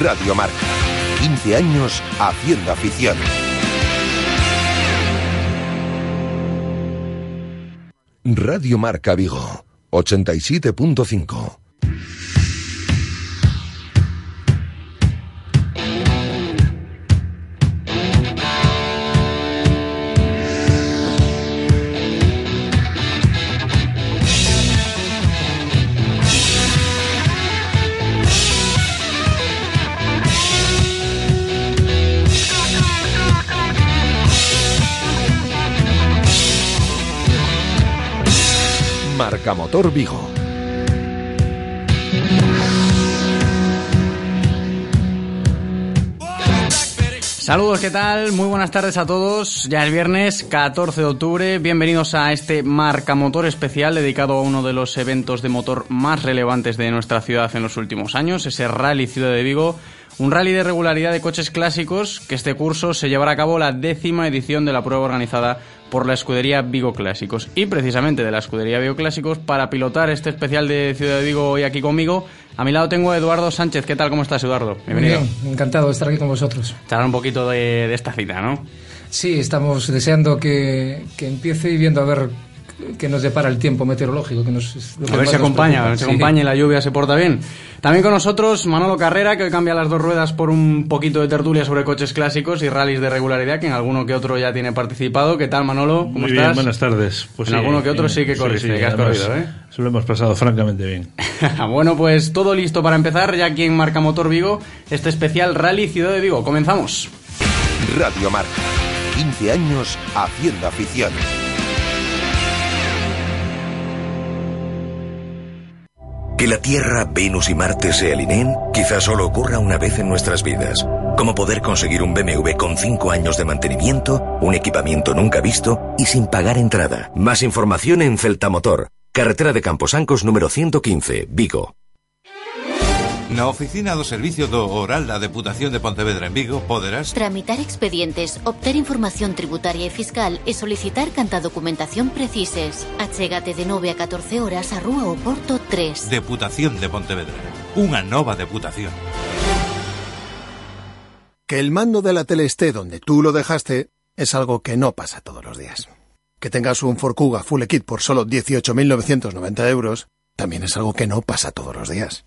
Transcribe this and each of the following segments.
Radio Marca. 15 años haciendo afición. Radio Marca Vigo. 87.5. Motor Vigo. Saludos, ¿qué tal? Muy buenas tardes a todos. Ya es viernes 14 de octubre. Bienvenidos a este Marca Motor especial dedicado a uno de los eventos de motor más relevantes de nuestra ciudad en los últimos años, ese Rally Ciudad de Vigo. Un rally de regularidad de coches clásicos que este curso se llevará a cabo la décima edición de la prueba organizada por la escudería Vigo Clásicos. Y precisamente de la escudería Vigo Clásicos, para pilotar este especial de Ciudad de Vigo hoy aquí conmigo, a mi lado tengo a Eduardo Sánchez. ¿Qué tal? ¿Cómo estás, Eduardo? Bienvenido. Bien, encantado de estar aquí con vosotros. Charlar un poquito de, de, esta cita, ¿no? Sí, estamos deseando que, que empiece y viendo a ver que nos depara el tiempo meteorológico. Que nos, a ver si acompaña, a ver si acompaña y la lluvia se porta bien. También con nosotros Manolo Carrera, que hoy cambia las dos ruedas por un poquito de tertulia sobre coches clásicos y rallies de regularidad, que en alguno que otro ya tiene participado. ¿Qué tal, Manolo? ¿Cómo Muy estás? bien, buenas tardes. Pues en sí, alguno que otro sí que corriste, sí, sí, que has corrido, ¿eh? Se lo hemos pasado francamente bien. bueno, pues todo listo para empezar, ya aquí en Marca Motor Vigo, este especial Rally Ciudad de Vigo. Comenzamos. Radio Marca. 15 años haciendo afición. Que la Tierra, Venus y Marte se alineen quizás solo ocurra una vez en nuestras vidas. Como poder conseguir un BMW con 5 años de mantenimiento, un equipamiento nunca visto y sin pagar entrada. Más información en Celtamotor, carretera de Camposancos número 115, Vigo. Na oficina do Servicio do Oral da Deputación de Pontevedra en Vigo poderás Tramitar expedientes, obter información tributaria e fiscal e solicitar canta documentación precises. Achégate de 9 a 14 horas a Rúa Oporto 3. Deputación de Pontevedra. Unha nova deputación. Que el mando de la tele esté donde tú lo dejaste es algo que no pasa todos los días. Que tengas un Ford Kuga Full Kit por solo 18.990 euros también es algo que no pasa todos los días.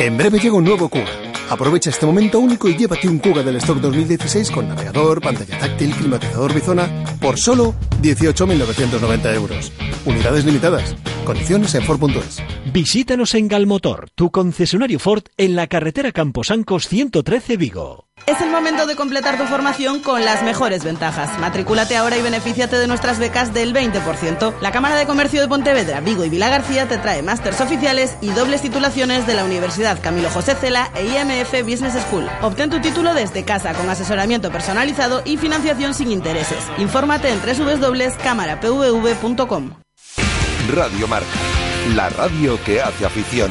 En breve llega un nuevo Kuga. Aprovecha este momento único y llévate un Kuga del stock 2016 con navegador, pantalla táctil, climatizador bizona por solo 18.990 euros. Unidades limitadas. Condiciones en Ford.es. Visítanos en Galmotor, tu concesionario Ford en la carretera Camposancos 113 Vigo. Es el momento de completar tu formación con las mejores ventajas. Matrículate ahora y benefíciate de nuestras becas del 20%. La Cámara de Comercio de Pontevedra, Vigo y Vila García te trae másters oficiales y dobles titulaciones de la Universidad Camilo José Cela e IMF Business School. Obtén tu título desde casa con asesoramiento personalizado y financiación sin intereses. Infórmate en www.cámarapvv.com. Radio Marca. La radio que hace afición.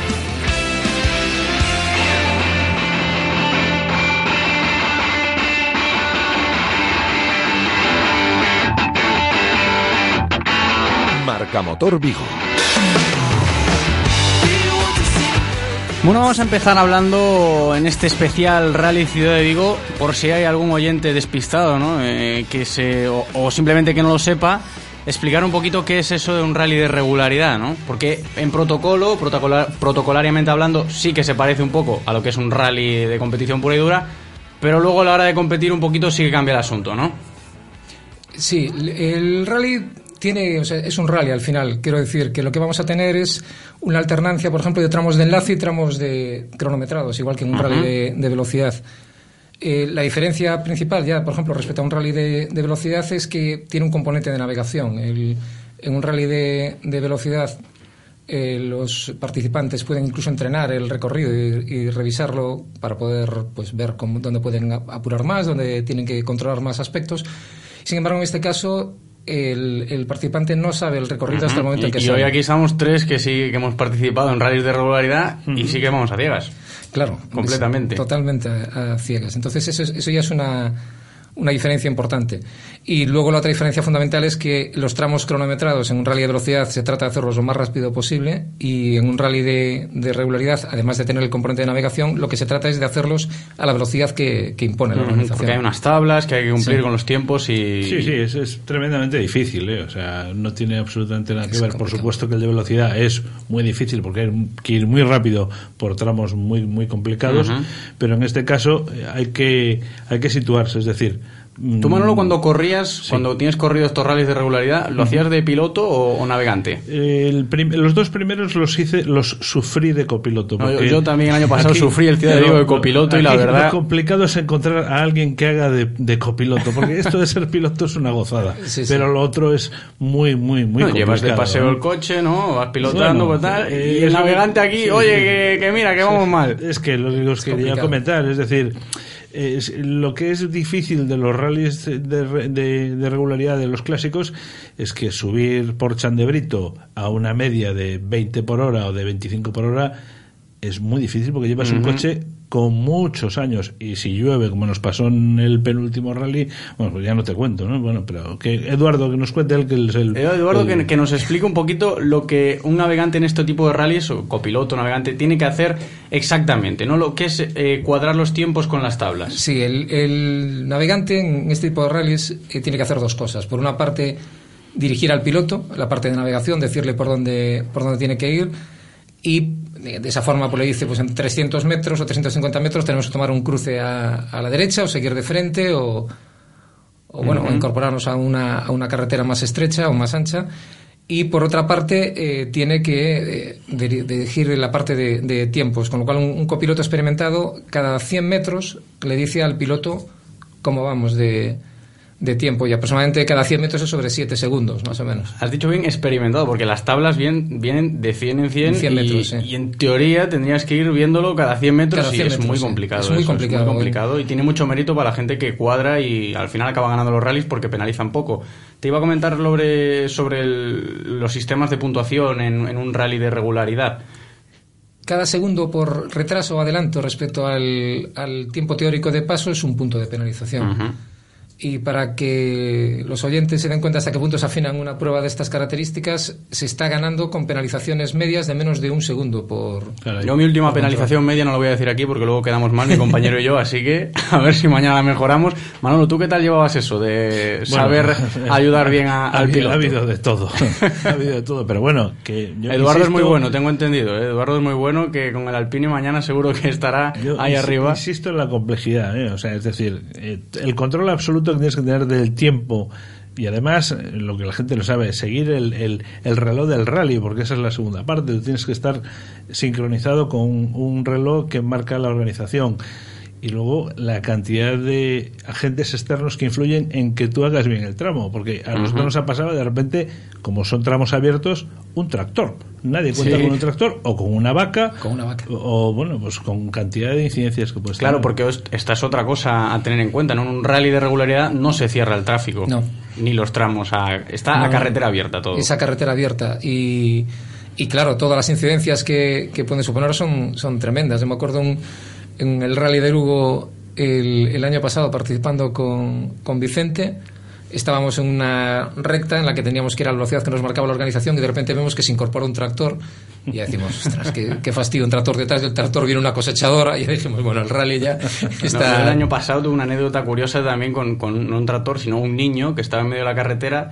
Marca Motor Vigo. Bueno, vamos a empezar hablando en este especial Rally Ciudad de Vigo, por si hay algún oyente despistado, ¿no? Eh, que se, o, o, simplemente que no lo sepa, explicar un poquito qué es eso de un rally de regularidad, ¿no? Porque en protocolo, protocolar, protocolariamente hablando, sí que se parece un poco a lo que es un rally de competición pura y dura, pero luego a la hora de competir un poquito sí que cambia el asunto, ¿no? Sí, el rally tiene, o sea, es un rally al final. Quiero decir que lo que vamos a tener es una alternancia, por ejemplo, de tramos de enlace y tramos de cronometrados, igual que en un uh -huh. rally de, de velocidad. Eh, la diferencia principal, ya, por ejemplo, respecto a un rally de, de velocidad, es que tiene un componente de navegación. El, en un rally de, de velocidad, eh, los participantes pueden incluso entrenar el recorrido y, y revisarlo para poder pues, ver cómo, dónde pueden apurar más, dónde tienen que controlar más aspectos. Sin embargo, en este caso, el, el, participante no sabe el recorrido uh -huh. hasta el momento y, en que y sale. hoy aquí estamos tres que sí que hemos participado en rallies de regularidad uh -huh. y sí que vamos a ciegas. Claro. Completamente. totalmente a, a, ciegas. Entonces eso, eso ya es una, una diferencia importante. Y luego la otra diferencia fundamental es que los tramos cronometrados en un rally de velocidad se trata de hacerlos lo más rápido posible y en un rally de, regularidad, además de tener el componente de navegación, lo que se trata es de hacerlos a la velocidad que, impone la organización. Porque hay unas tablas que hay que cumplir con los tiempos y... Sí, sí, es, tremendamente difícil, ¿eh? o sea, no tiene absolutamente nada que ver. Por supuesto que el de velocidad es muy difícil porque hay que ir muy rápido por tramos muy, muy complicados, pero en este caso eh, hay que, hay que situarse, es decir, ¿Tú, Manolo, cuando corrías, cuando tienes corrido estos rallies de regularidad, lo hacías de piloto o, navegante? los dos primeros los hice, los sufrí de copiloto. yo, también el año pasado sufrí el Ciudad de de copiloto y la verdad. Lo complicado es encontrar a alguien que haga de, copiloto, porque esto de ser piloto es una gozada. pero lo otro es muy, muy, muy complicado. Llevas de paseo el coche, ¿no? Vas pilotando, pues tal. y el navegante aquí, oye, que, mira, que vamos mal. Es que lo que os quería comentar, es decir lo que es difícil de los rallies de, regularidad de los clásicos es que subir por Chandebrito a una media de 20 por hora o de 25 por hora es muy difícil porque llevas un coche con muchos años y si llueve como nos pasó en el penúltimo rally bueno pues ya no te cuento no bueno pero que Eduardo que nos cuente él que es el Eduardo Que, nos explique un poquito lo que un navegante en este tipo de rallies o copiloto navegante tiene que hacer exactamente no lo que es eh, cuadrar los tiempos con las tablas. Sí el, navegante en este tipo de rallies eh, tiene que hacer dos cosas. Por una parte dirigir al piloto la parte de navegación decirle por dónde por dónde tiene que ir y de esa forma pues le dice pues en 300 metros o 350 metros tenemos que tomar un cruce a, la derecha o seguir de frente o, bueno incorporarnos a una, a una carretera más estrecha o más ancha. Y por otra parte eh, tiene que eh, dirigir la parte de, tiempos con lo cual un, copiloto experimentado cada 100 metros le dice al piloto cómo vamos de de tiempo y aproximadamente cada 100 metros es sobre 7 segundos, más o menos. Has dicho bien experimentado, porque las tablas vienen, vienen de 100 en 100, y, en teoría tendrías que ir viéndolo cada 100 metros y es muy complicado. Es muy complicado. complicado y tiene mucho mérito para la gente que cuadra y al final acaba ganando los rallies porque penalizan poco. Te iba a comentar sobre, sobre los sistemas de puntuación en, un rally de regularidad cada segundo por retraso o adelanto respecto al, al, tiempo teórico de paso es un punto de penalización y para que los oyentes se den cuenta hasta qué punto se afinan una prueba de estas características, se está ganando con penalizaciones medias de menos de un segundo por... yo mi última penalización media no lo voy a decir aquí porque luego quedamos mal mi compañero y yo, así que a ver si mañana mejoramos. Manolo, ¿tú qué tal llevabas eso de saber ayudar bien al piloto? Ha habido de todo, ha habido de todo, pero bueno, que Eduardo es muy bueno, tengo entendido, ¿eh? Eduardo es muy bueno, que con el Alpine mañana seguro que estará ahí arriba. Insisto en la complejidad, ¿eh? o sea, es decir, eh, el control absoluto tienes que tener del tiempo y además, eh, lo que la gente no sabe, seguir el, el, reloj del rally, porque esa es la segunda parte. tienes que estar sincronizado con un reloj que marca la organización y luego la cantidad de agentes externos que influyen en que tú hagas bien el tramo, porque a nosotros nos ha pasado de repente, como son tramos abiertos, un tractor. Nadie cuenta con un tractor o con una vaca, con una vaca. O, bueno, pues con cantidad de incidencias que puedes Claro, porque esta es otra cosa a tener en cuenta. En un rally de regularidad no se cierra el tráfico, no. ni los tramos. A, está a carretera abierta todo. Esa carretera abierta y, y claro, todas las incidencias que, que pueden suponer son, son tremendas. Yo me acuerdo un en el Rally de Lugo el, año pasado participando con, con, Vicente. Estábamos en una recta en la que teníamos que ir a la velocidad que nos marcaba la organización y de repente vemos que se incorpora un tractor y ya decimos, ostras, qué, fastidio, un tractor detrás del tractor viene una cosechadora y dijimos, bueno, el rally ya está... el año pasado tuve una anécdota curiosa también con, con no un tractor, sino un niño que estaba en medio de la carretera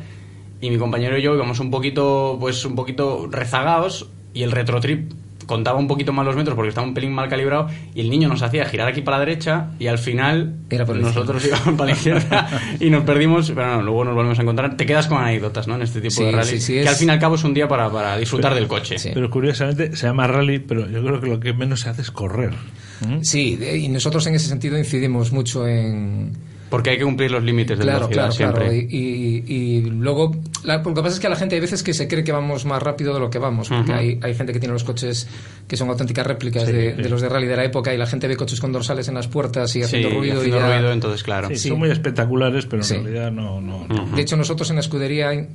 y mi compañero y yo íbamos un poquito, pues un poquito rezagados y el retrotrip contaba un poquito más los metros porque estaba un pelín mal calibrado y el niño nos hacía girar aquí para la derecha y al final nosotros íbamos para la izquierda y nos perdimos, pero no, luego nos volvemos a encontrar. Te quedas con anécdotas, ¿no? En este tipo de rally, que al fin y al cabo es un día para, para disfrutar del coche. Pero curiosamente se llama rally, pero yo creo que lo que menos se hace es correr. ¿Mm? Sí, y nosotros en ese sentido incidimos mucho en porque hay que cumplir los límites de claro, velocidad siempre. Claro. Y, y, luego, lo que pasa es que a la gente hay veces que se cree que vamos más rápido de lo que vamos, porque hay, hay, gente que tiene los coches que son auténticas réplicas de, los de rally de la época y la gente ve coches con dorsales en las puertas y haciendo ruido. Haciendo y ruido, entonces claro. Son muy espectaculares, pero en realidad no... no, De hecho, nosotros en la escudería,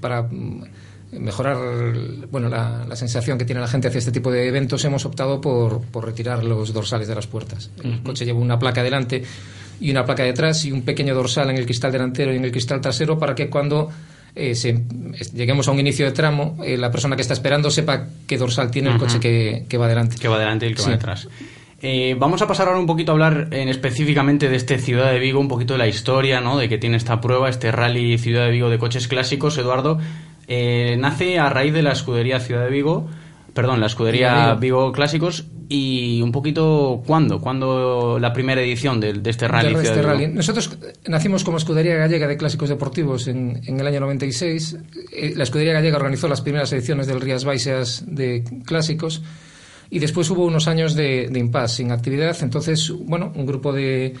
para mejorar bueno la, la, sensación que tiene la gente hacia este tipo de eventos hemos optado por, por retirar los dorsales de las puertas el coche lleva una placa delante y una placa detrás y un pequeño dorsal en el cristal delantero y en el cristal trasero para que cuando eh, lleguemos a un inicio de tramo, eh, la persona que está esperando sepa qué dorsal tiene el coche que, va adelante. Que va adelante y el que va detrás. Eh, vamos a pasar ahora un poquito a hablar en específicamente de este Ciudad de Vigo, un poquito de la historia, ¿no? De que tiene esta prueba, este rally Ciudad de Vigo de coches clásicos. Eduardo, nace a raíz de la escudería Ciudad de Vigo, perdón, la escudería Vigo Clásicos y un poquito cuándo, cuándo la primera edición de, este rally. Este Nosotros nacimos como escudería gallega de clásicos deportivos en, el año 96. Eh, la escudería gallega organizó las primeras ediciones del Rías Baixas de clásicos y después hubo unos años de, de impasse sin actividad. Entonces, bueno, un grupo de,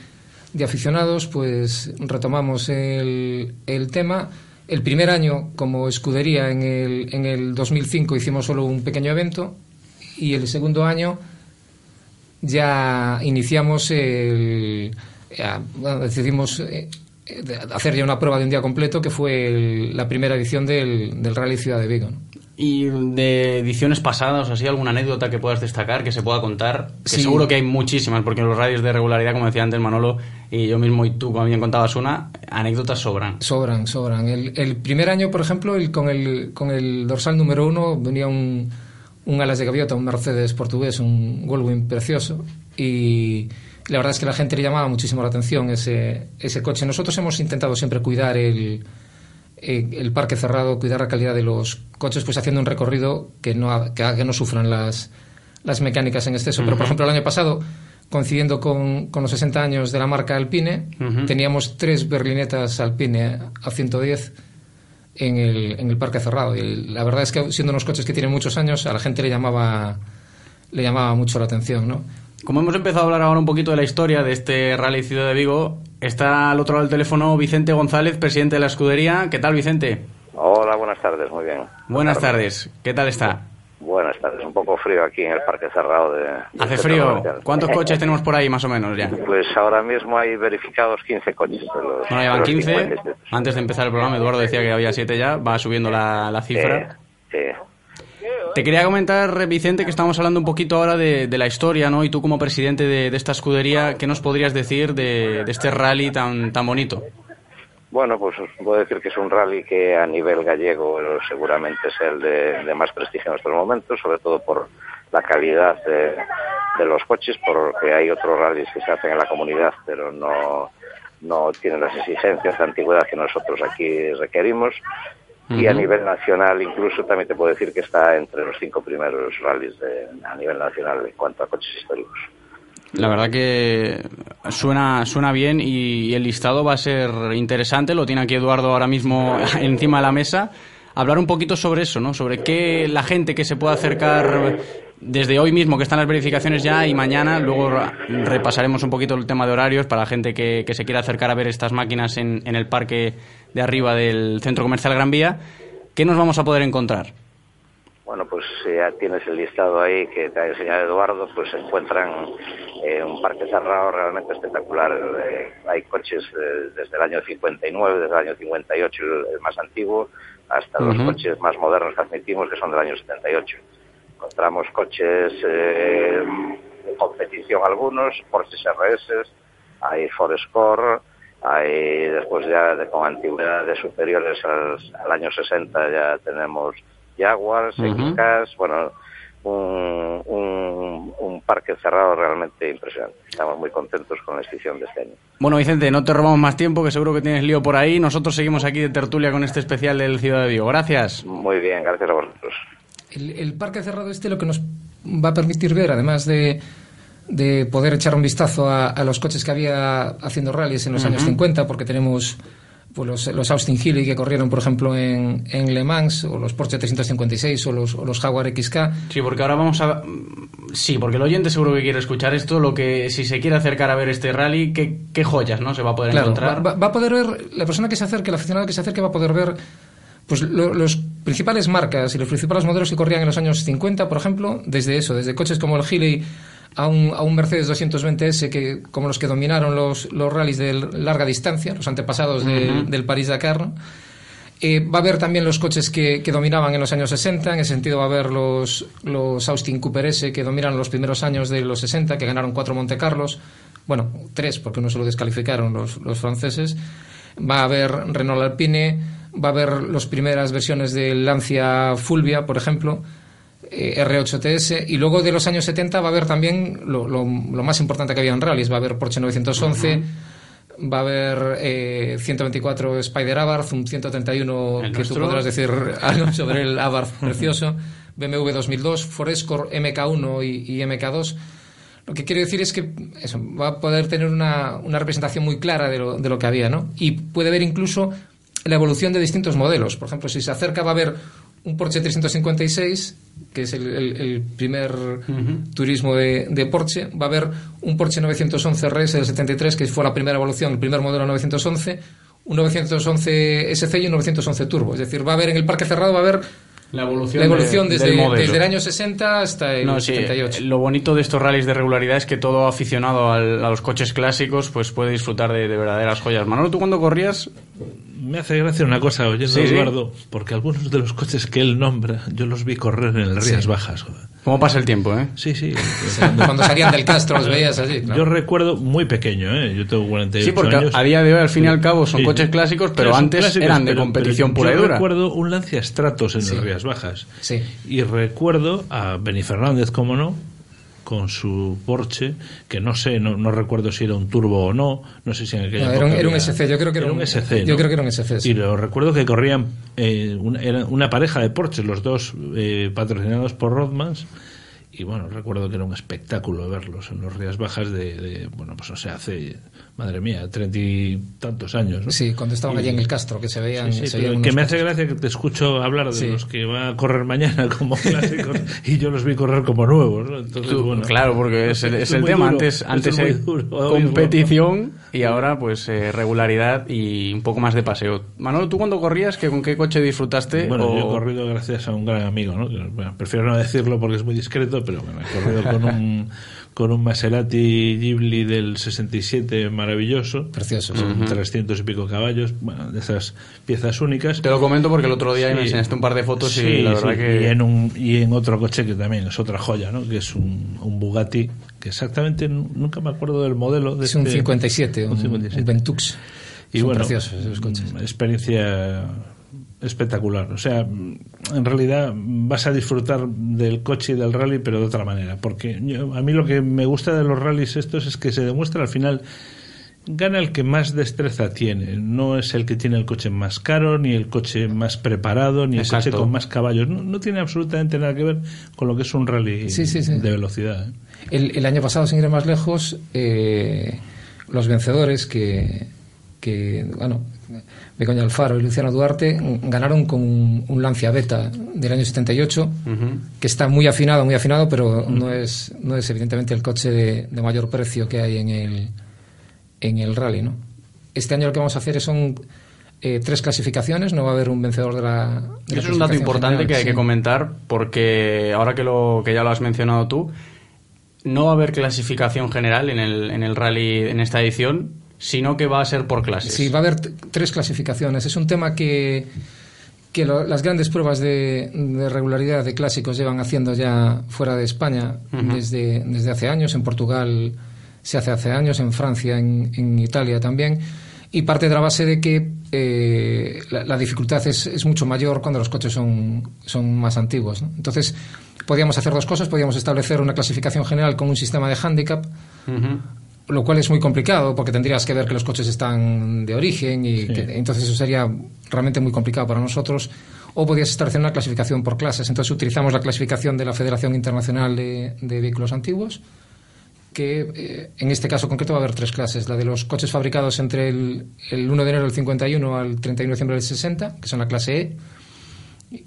de aficionados pues retomamos el, el tema. El primer año como escudería en el, en el 2005 hicimos solo un pequeño evento y el segundo año ya iniciamos el. decidimos eh, hacer ya una prueba de un día completo que fue la primera edición del, del Rally Ciudad de Vigo. ¿Y de ediciones pasadas, así alguna anécdota que puedas destacar, que se pueda contar? Que seguro que hay muchísimas, porque en los radios de regularidad, como decía antes Manolo, y yo mismo y tú, como bien contabas una, anécdotas sobran. Sobran, sobran. El, el primer año, por ejemplo, el, con, el, con el dorsal número uno venía un, un alas de gaviota, un Mercedes portugués, un Goldwing precioso y la verdad es que la gente le llamaba muchísimo la atención ese, ese coche. Nosotros hemos intentado siempre cuidar el, eh, el parque cerrado, cuidar la calidad de los coches, pues haciendo un recorrido que no, que, que no sufran las, las mecánicas en exceso. Pero, por ejemplo, el año pasado, coincidiendo con, con los 60 años de la marca Alpine, teníamos tres berlinetas Alpine a 110 en el, en el parque cerrado. Y la verdad es que siendo unos coches que tienen muchos años, a la gente le llamaba, le llamaba mucho la atención, ¿no? Como hemos empezado a hablar ahora un poquito de la historia de este Rally Ciudad de Vigo, está al otro lado del teléfono Vicente González, presidente de la escudería. ¿Qué tal, Vicente? Hola, buenas tardes, muy bien. Buenas, tardes. ¿qué tal está? Buenas tardes, un poco frío aquí en el parque cerrado de... ¿Hace frío? ¿Cuántos coches tenemos por ahí más o menos ya? Pues ahora mismo hay verificados 15 coches. bueno, llevan 15. Antes de empezar el programa, Eduardo decía que había 7 ya, va subiendo la, la cifra. Sí, Te quería comentar, Vicente, que estamos hablando un poquito ahora de, la historia, ¿no? Y tú como presidente de, esta escudería, ¿qué nos podrías decir de, de este rally tan, tan bonito? Bueno, pues os puedo decir que es un rally que a nivel gallego seguramente es el de, más prestigio en estos momentos, sobre todo por la calidad de, los coches, porque hay otros rallies que se hacen en la comunidad, pero no, no tienen las exigencias de antigüedad que nosotros aquí requerimos. Y a nivel nacional, incluso también te puedo decir que está entre los cinco primeros rallies a nivel nacional en cuanto a coches históricos. La verdad que suena, suena bien y el listado va a ser interesante. Lo tiene aquí Eduardo ahora mismo encima de la mesa. Hablar un poquito sobre eso, ¿no? Sobre qué la gente que se puede acercar desde hoy mismo, que están las verificaciones ya, y mañana, luego repasaremos un poquito el tema de horarios para la gente que, se quiera acercar a ver estas máquinas en, en el parque de arriba del Centro Comercial Gran Vía. ¿Qué nos vamos a poder encontrar? Bueno, pues ya tienes el listado ahí que te ha enseñado Eduardo, pues se encuentran eh, un parque cerrado realmente espectacular. Eh, hay coches eh, desde el año 59, desde el año 58 el, más antiguo, hasta los coches más modernos que admitimos, que son del año 78. Encontramos coches de competición algunos, Porsche RS, hay Forest Core, hay después ya de, con antigüedades superiores al, al año 60 ya tenemos Jaguars, uh bueno, un, un, parque cerrado realmente impresionante. Estamos muy contentos con la exhibición de este año. Bueno, Vicente, no te robamos más tiempo, que seguro que tienes lío por ahí. Nosotros seguimos aquí de tertulia con este especial del Ciudad de Vigo. Gracias. Muy bien, gracias a vosotros. El, parque cerrado este lo que nos va a permitir ver, además de, de poder echar un vistazo a, los coches que había haciendo rallies en los años 50, porque tenemos pues los, Austin Healey que corrieron, por ejemplo, en, en, Le Mans, o los Porsche 356 o los, o los Jaguar XK. Sí, porque ahora vamos a... Sí, porque el oyente seguro que quiere escuchar esto, lo que si se quiere acercar a ver este rally, qué, qué joyas no se va a poder encontrar. Va, va, a poder ver, la persona que se acerque, el aficionado que se acerque va a poder ver pues los principales marcas y los principales modelos que corrían en los años 50, por ejemplo, desde eso, desde coches como el Healey a un, a un Mercedes 220S que, como los que dominaron los, los rallies de larga distancia, los antepasados del París-Dakar. Eh, va a haber también los coches que, que, dominaban en los años 60, en ese sentido va a haber los, los Austin Cooper S que dominaron los primeros años de los 60, que ganaron cuatro Monte Carlos, bueno, tres, porque uno se lo descalificaron los, los franceses. Va a haber Renault Alpine, va a haber las primeras versiones del Lancia Fulvia, por ejemplo, eh, R8TS, y luego de los años 70 va a haber también lo, lo, lo más importante que había en rallies, va a haber Porsche 911, va a haber eh, 124 Spider Abarth, un 131 ¿El que nuestro? tú podrás decir algo sobre el Abarth precioso, BMW 2002, Forescore MK1 y, y MK2. Lo que quiero decir es que eso, va a poder tener una, una representación muy clara de lo, de lo que había, ¿no? Y puede ver incluso la evolución de distintos modelos. Por ejemplo, si se acerca va a haber un Porsche 356, que es el, el- el primer turismo de, de Porsche. Va a haber un Porsche 911 RS del 73, que fue la primera evolución, el primer modelo 911. Un 911 SC y un 911 Turbo. Es decir, va a haber en el parque cerrado, va a haber La evolución, la evolución de- desde, del modelo. desde el año 60 hasta el No, sí, 78. lo bonito de estos rallies de regularidad es que todo aficionado al- a los coches clásicos pues puede disfrutar de, de verdaderas joyas. Manolo, ¿tú cuando corrías? Me hace gracia una cosa oyendo Sí, a sí. Eduardo, porque algunos de los coches que él nombra, yo los vi correr en el Rías Sí. Bajas. ¿Cómo pasa el tiempo, eh? Sí, sí. Cuando salían del Castro los veías claro. Yo recuerdo muy pequeño, ¿eh? yo tengo 48 Sí, porque años. a día de hoy, al fin y al cabo, son Sí. coches clásicos, pero antes clásicos, eran de pero- competición pero pura y yo dura. recuerdo un Lancia Stratos en Sí. el Rías Bajas. Sí. Y recuerdo a Beni Fernández, como no, con su Porsche, que no sé, no, no recuerdo si era un turbo o no, no sé si en aquella No, era un- era SC, yo creo que era un- SC. yo creo que era un SC, sí. Y lo recuerdo que corrían eh, una, era una pareja de Porsche, los dos eh, patrocinados por Rodmans. Y bueno, recuerdo que era un espectáculo verlos en los Rías Bajas de, de, bueno, pues o sea, hace, madre mía, treinta y tantos años. ¿no? Sí, cuando estaban Y- allí en el Castro, que se veían. Sí, sí, se veían que me hace gracia que te escucho hablar de Sí. los que va a correr mañana como clásicos y yo los vi correr como nuevos. ¿no? Entonces, Tú- bueno, claro, porque es el, es tema. duro, antes antes es muy era duro oírlo. competición y ahora pues eh, regularidad y un poco más de paseo. Manolo, ¿tú cuando corrías, que con qué coche disfrutaste? Bueno, O- yo he corrido gracias a un gran amigo, ¿no? Bueno, prefiero no decirlo porque es muy discreto, pero bueno, he corrido con un, con un Maserati Ghibli del 67 maravilloso. Precioso, Con Ujú. 300 y pico caballos, bueno, de esas piezas únicas. Te lo comento porque el otro día me Sí. enseñaste un par de fotos Sí, y la verdad sí, que... y en un y en otro coche que también es otra joya no que es un, un Bugatti que exactamente nunca me acuerdo del modelo de Es un este- 57, un, un 57. un Ventux. y Son bueno preciosos esos coches. mm, experiencia espectacular o sea en realidad vas a disfrutar del coche y del rally pero de otra manera porque yo- a mí lo que me gusta de los rallies estos es que se demuestra al final gana el que más destreza tiene. No es el que tiene el coche más caro, ni el coche más preparado, ni el coche con más caballos. No, no tiene absolutamente nada que ver con lo que es un rally Sí, sí, sí. de velocidad. ¿eh? El, el año pasado, sin ir más lejos, eh, los vencedores que, que bueno, Begoña Alfaro y Luciano Duarte ganaron con un, Lancia Beta del año 78, Ujú. que está muy afinado, muy afinado, pero no es, no es evidentemente el coche de, de mayor precio que hay en el, en el rally, ¿no? Este año lo que vamos a hacer son eh, tres clasificaciones, no va a haber un vencedor de la. de la Eso es un dato importante general, que hay sí. que comentar porque ahora que, lo, que ya lo has mencionado tú, no va a haber clasificación general en el, en el rally en esta edición, sino que va a ser por clases. Sí, va a haber tres clasificaciones. Es un tema que, que lo- las grandes pruebas de, de regularidad de clásicos llevan haciendo ya fuera de España desde, desde hace años. En Portugal se hace hace años, en Francia, en, en Italia también. Y parte de la base de que eh, la, la dificultad es, es mucho mayor cuando los coches son, son más antiguos. ¿no? Entonces, podíamos hacer dos cosas. Podíamos establecer una clasificación general con un sistema de handicap. Lo cual es muy complicado porque tendrías que ver que los coches están de origen y Sí. que- entonces eso sería realmente muy complicado para nosotros. O podías establecer una clasificación por clases. Entonces utilizamos la clasificación de la Federación Internacional de, de Vehículos Antiguos, que eh, en este caso concreto va a haber tres clases. La de los coches fabricados entre el, el 1 de enero del 51 al 31 de diciembre del 60, que son la clase E,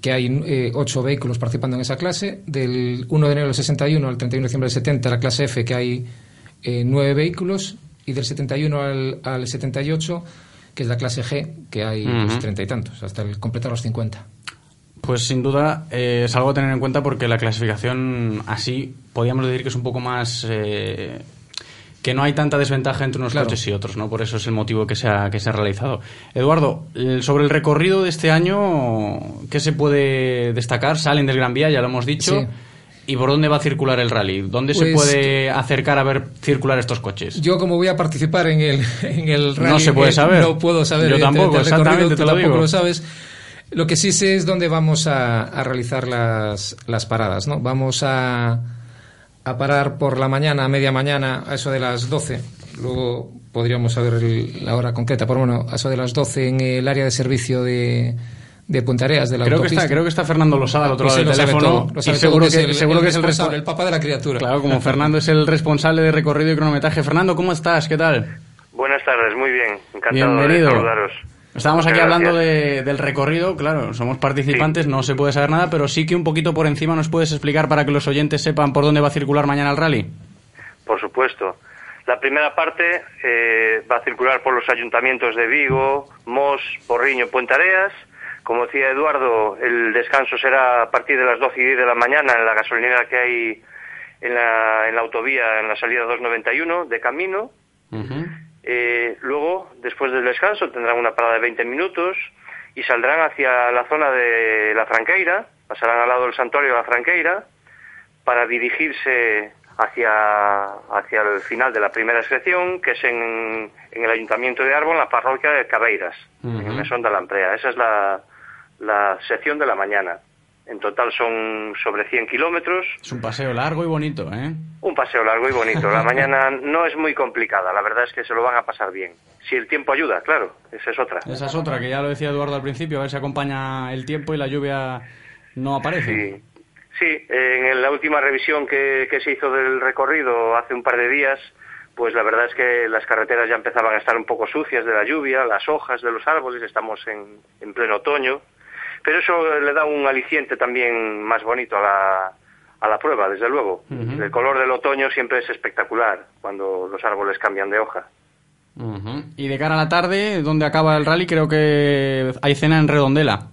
que hay eh, ocho vehículos participando en esa clase. Del 1 de enero del 61 al 31 de diciembre del 70, la clase F, que hay eh, nueve vehículos. Y del 71 al, al 78, que es la clase G, que hay pues, treinta y tantos, hasta el completar los 50. Pues sin duda eh, es algo a tener en cuenta porque la clasificación así podríamos decir que es un poco más eh, que no hay tanta desventaja entre unos Claro. coches y otros, ¿no? Por eso es el motivo que se ha, que se ha realizado. Eduardo, el- sobre el recorrido de este año, ¿qué se puede destacar? Salen del Gran Vía, ya lo hemos dicho. Sí. ¿Y por dónde va a circular el rally? ¿Dónde se Pues- puede acercar a ver circular estos coches? Yo como voy a participar en el, en el rally... No se puede eh, saber. No puedo saber. Yo tampoco, exactamente, te lo tampoco digo. lo sabes. Lo que sí sé es dónde vamos a, a realizar las, las paradas, ¿no? Vamos a, a parar por la mañana, a media mañana, a eso de las 12. Luego podríamos saber el- la hora concreta, pero bueno, a eso de las 12 en el área de servicio de, de Punta Areas, de la Creo que, está, creo que está Fernando Losada al otro lado del teléfono. todo, y seguro todo, que, es el- seguro el que es el responsable, respo- el papá de la criatura. Claro, como Fernando es el responsable de recorrido y cronometraje. Fernando, ¿cómo estás? ¿Qué tal? Buenas tardes, muy bien. Encantado Bienvenido. de saludaros. Estábamos aquí hablando de- del recorrido, claro, somos participantes, no se puede saber nada, pero sí que un poquito por encima nos puedes explicar para que los oyentes sepan por dónde va a circular mañana el rally. Por supuesto. La primera parte eh, va a circular por los ayuntamientos de Vigo, Mos, Porriño, Puente Areas. Como decía Eduardo, el descanso será a partir de las 12 y 10 de la mañana en la gasolinera que hay en la, en la autovía, en la salida 291 de camino. Eh, luego, después del descanso, tendrán una parada de 20 minutos y saldrán hacia la zona de la Franqueira, pasarán al lado del santuario de la Franqueira, para dirigirse hacia, hacia el final de la primera sección, que es en, en el Ayuntamiento de Arbon, la parroquia de Cabeiras, en Mesón de la Amprea. Esa es la, la sección de la mañana. En total son sobre 100 kilómetros. Es un paseo largo y bonito, ¿eh? Un paseo largo y bonito. La mañana no es muy complicada, la verdad es que se lo van a pasar bien. Si el tiempo ayuda, claro, esa es otra. Esa es otra, que ya lo decía Eduardo al principio, a ver si acompaña el tiempo y la lluvia no aparece. Sí, sí en la última revisión que, que se hizo del recorrido hace un par de días, pues la verdad es que las carreteras ya empezaban a estar un poco sucias de la lluvia, las hojas de los árboles, estamos en, en pleno otoño, pero eso le da un aliciente también más bonito a la, a la prueba, desde luego. El color del otoño siempre es espectacular cuando los árboles cambian de hoja. Y de cara a la tarde, donde acaba el rally, creo que hay cena en Redondela.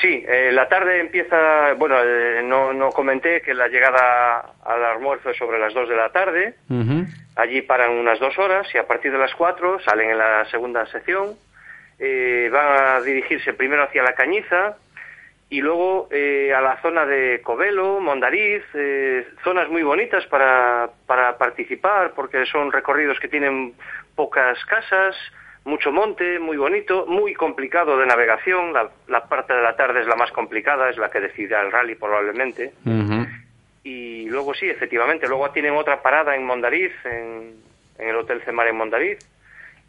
Sí, eh, la tarde empieza, bueno, eh, no, no comenté que la llegada al almuerzo es sobre las 2 de la tarde, allí paran unas dos horas y a partir de las 4 salen en la segunda sección, eh, van a dirigirse primero hacia la Cañiza y luego eh, a la zona de Covelo, Mondariz, eh, zonas muy bonitas para, para participar porque son recorridos que tienen pocas casas, mucho monte, muy bonito, muy complicado de navegación, la, la parte de la tarde es la más complicada, es la que decidirá el rally probablemente. Y luego sí, efectivamente, luego tienen otra parada en Mondariz, en, en el Hotel Cemar en Mondariz,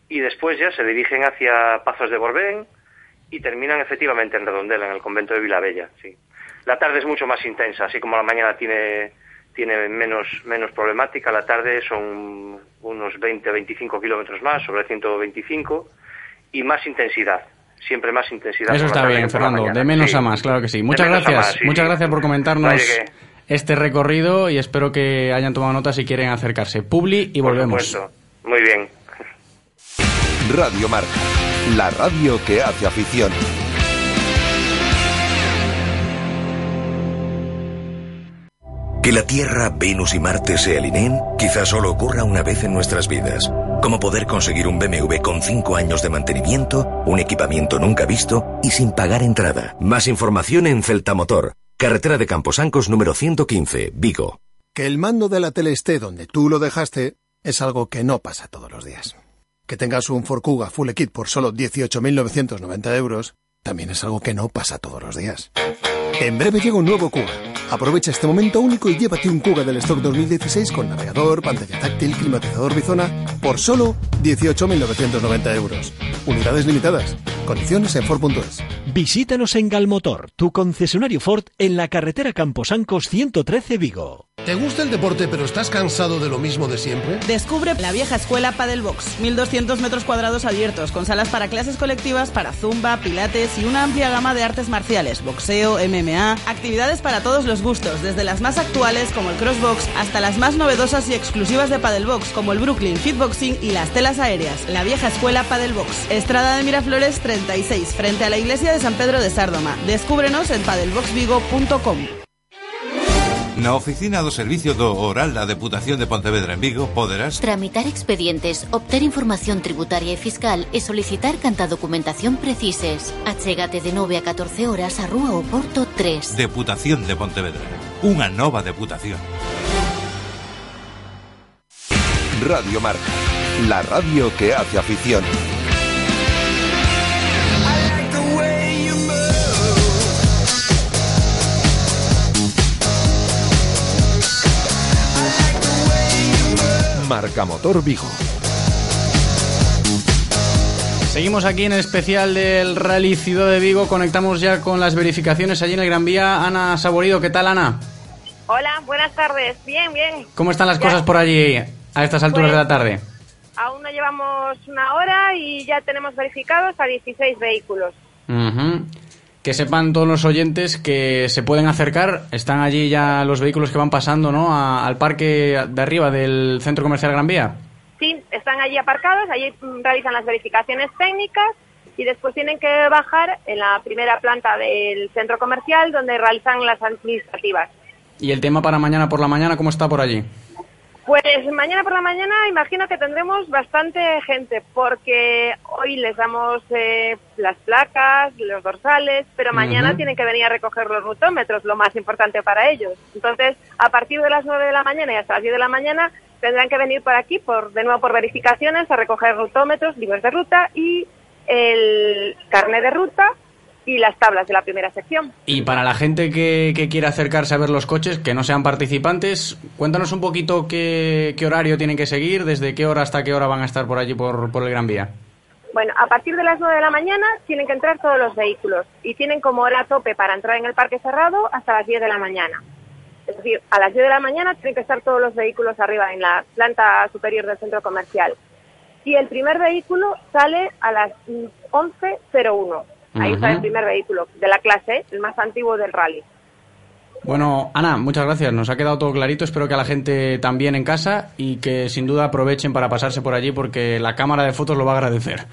y después ya se dirigen hacia Pazos de Borbén y terminan efectivamente en Redondela, en el convento de Vilabella, sí. La tarde es mucho más intensa, así como la mañana tiene tiene menos menos problemática, la tarde son unos 20-25 kilómetros más, sobre 125, y más intensidad, siempre más intensidad. Eso está bien, Fernando. De menos Sí. a más, claro que sí. Muchas gracias. más, sí, Muchas gracias por comentarnos este recorrido y espero que hayan tomado nota si quieren acercarse. Publi y volvemos. supuesto. Muy bien. Radio Marca, la radio que hace afición. Que la Tierra, Venus y Marte se alineen quizás solo ocurra una vez en nuestras vidas. Como poder conseguir un BMW con 5 años de mantenimiento, un equipamiento nunca visto y sin pagar entrada. Más información en Celtamotor, carretera de Camposancos número 115, Vigo. Que el mando de la tele esté donde tú lo dejaste es algo que no pasa todos los días. Que tengas un Ford Kuga Full Kit por solo 18.990 euros también es algo que no pasa todos los días. En breve llega un nuevo Kuga. Aprovecha este momento único y llévate un Kuga del stock 2016 con navegador, pantalla táctil, climatizador bizona por solo 18.990 euros. Unidades limitadas. Condiciones en Ford.es. Visítanos en Galmotor, tu concesionario Ford en la carretera Camposancos 113 Vigo. ¿Te gusta el deporte pero estás cansado de lo mismo de siempre? Descubre la vieja escuela Padel Box, 1200 metros cuadrados abiertos, con salas para clases colectivas para zumba, pilates y una amplia gama de artes marciales, boxeo, MMA, actividades para todos los gustos, desde las más actuales como el crossbox hasta las más novedosas y exclusivas de Padel Box como el Brooklyn Fitboxing y las telas aéreas. La vieja escuela Padel Box, Estrada de Miraflores 36, frente a la iglesia de San Pedro de Sárdoma. Descúbrenos en padelboxvigo.com. Na oficina do Servicio do Oral da Deputación de Pontevedra en Vigo poderás Tramitar expedientes, obter información tributaria e fiscal e solicitar canta documentación precises. Achégate de 9 a 14 horas a Rúa Oporto 3. Deputación de Pontevedra. Unha nova deputación. Radio Marca, la radio que hace afición. Marca Motor Vigo. Seguimos aquí en el especial del Rally Ciudad de Vigo. Conectamos ya con las verificaciones allí en el Gran Vía. Ana Saborido, ¿qué tal, Ana? Hola, buenas tardes. Bien, bien. ¿Cómo están las Ya. cosas por allí a estas alturas Pues- de la tarde? Aún no llevamos una hora y ya tenemos verificados a 16 vehículos. Ujú. Que sepan todos los oyentes que se pueden acercar. Están allí ya los vehículos que van pasando, ¿no? A- al parque de arriba del Centro Comercial Gran Vía. Sí, están allí aparcados, allí realizan las verificaciones técnicas y después tienen que bajar en la primera planta del centro comercial donde realizan las administrativas. ¿Y el tema para mañana por la mañana cómo está por allí? Pues mañana por la mañana imagino que tendremos bastante gente porque hoy les damos eh, las placas, los dorsales, pero mañana tienen que venir a recoger los rutómetros, lo más importante para ellos. Entonces, a partir de las 9 de la mañana y hasta las 10 de la mañana tendrán que venir por aquí, por de nuevo por verificaciones, a recoger rutómetros, libros de ruta y el carnet de ruta y las tablas de la primera sección. Y para la gente que, que quiera acercarse a ver los coches, que no sean participantes, cuéntanos un poquito qué, qué horario tienen que seguir, desde qué hora hasta qué hora van a estar por allí por, por el Gran Vía. Bueno, a partir de las 9 de la mañana tienen que entrar todos los vehículos y tienen como hora tope para entrar en el parque cerrado hasta las 10 de la mañana. Es decir, a las 10 de la mañana tienen que estar todos los vehículos arriba en la planta superior del centro comercial. Y el primer vehículo sale a las mm, 11.01. Ahí está el primer vehículo de la clase, el más antiguo del rally. Bueno, Ana, muchas gracias. Nos ha quedado todo clarito. Espero que a la gente también en casa y que sin duda aprovechen para pasarse por allí porque la cámara de fotos lo va a agradecer.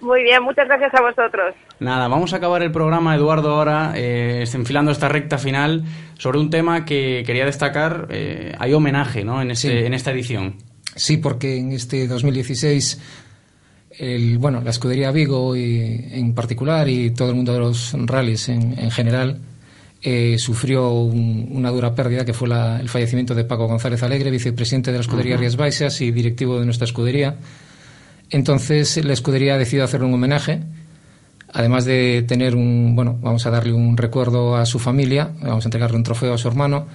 Muy bien, muchas gracias a vosotros. Nada, vamos a acabar el programa, Eduardo, ahora, eh, enfilando esta recta final sobre un tema que quería destacar. eh, hay homenaje ¿no? en, este, Sí. en esta edición. Sí, porque en este 2016, el, bueno, la escudería Vigo y, en particular y todo el mundo de los rallies en, en general eh, sufrió un- una dura pérdida que fue la- el fallecimiento de Paco González Alegre, vicepresidente de la escudería. Rías Baixas y directivo de nuestra escudería. Entonces la escudería decidió hacerle un homenaje. Además de tener un, bueno, vamos a darle un recuerdo a su familia, vamos a entregarle un trofeo a su hermano.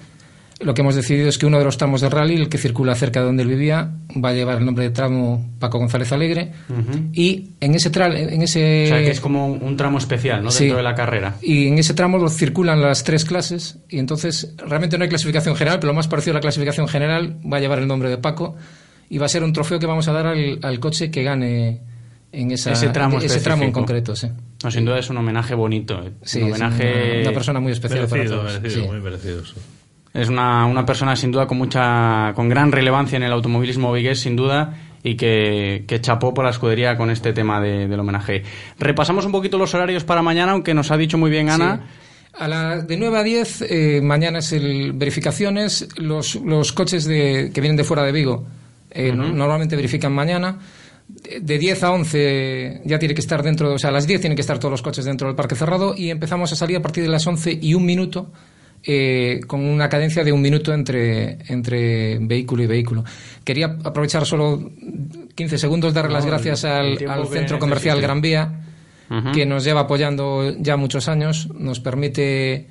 Lo que hemos decidido es que uno de los tramos del rally, el que circula cerca de donde él vivía, va a llevar el nombre de tramo Paco González Alegre. Y en ese, tra- en ese O sea, que es como un, tramo especial ¿no? Sí. dentro de la carrera. y en ese tramo lo circulan las tres clases y entonces realmente no hay clasificación general, pero lo más parecido a la clasificación general va a llevar el nombre de Paco y va a ser un trofeo que vamos a dar al, al coche que gane en esa, Ese tramo ese tramo en concreto. Sí, No, sin duda es un homenaje bonito. eh. Sí, un homenaje... una- una persona muy especial para Merecido, todos. merecido, Sí. muy merecido. Es una, una persona sin duda con mucha, con gran relevancia en el automovilismo vigués, sin duda, y que, que chapó por la escudería con este tema de- del homenaje. Repasamos un poquito los horarios para mañana, aunque nos ha dicho muy bien Ana. A la, de 9 a 10, eh, mañana es el verificaciones. Los, los coches de, que vienen de fuera de Vigo eh, normalmente verifican mañana. De- De 10 a 11 ya tiene que estar dentro, o sea, a las 10 tienen que estar todos los coches dentro del parque cerrado y empezamos a salir a partir de las 11 y un minuto. Eh, con una cadencia de un minuto entre, entre vehículo y vehículo. Quería aprovechar solo 15 segundos, darle las No, gracias al, Centro Comercial. Gran Vía, que nos lleva apoyando ya muchos años, nos permite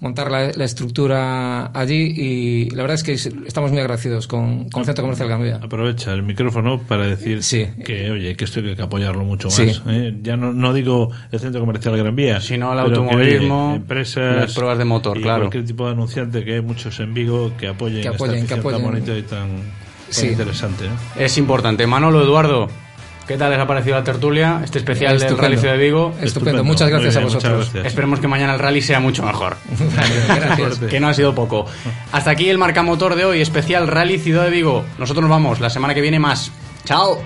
montar la, la estructura allí y la verdad es que es- estamos muy agradecidos con, con el Centro Comercial Gran Vía. Aprovecha el micrófono para decir que, oye, que esto hay que apoyarlo mucho más. Sí. ¿eh? Ya no, no digo el Centro Comercial Gran Vía, Sino el que, automovilismo, empresas, las pruebas de motor, y claro. cualquier tipo de anunciante que hay muchos en Vigo que apoyen, Que apoyen, esta que afición tan bonita y tan, tan Sí. interesante. ¿eh? Es importante. Manolo, Eduardo, ¿qué tal les ha parecido la tertulia? Este especial del. Rally Ciudad de Vigo. Estupendo. Muchas gracias a bien, vosotros. gracias. Esperemos que mañana el rally sea mucho mejor. Gracias. que no ha sido poco. Hasta aquí el marcamotor de hoy, especial Rally Ciudad de Vigo. Nosotros nos vamos, la semana que viene más. Chao.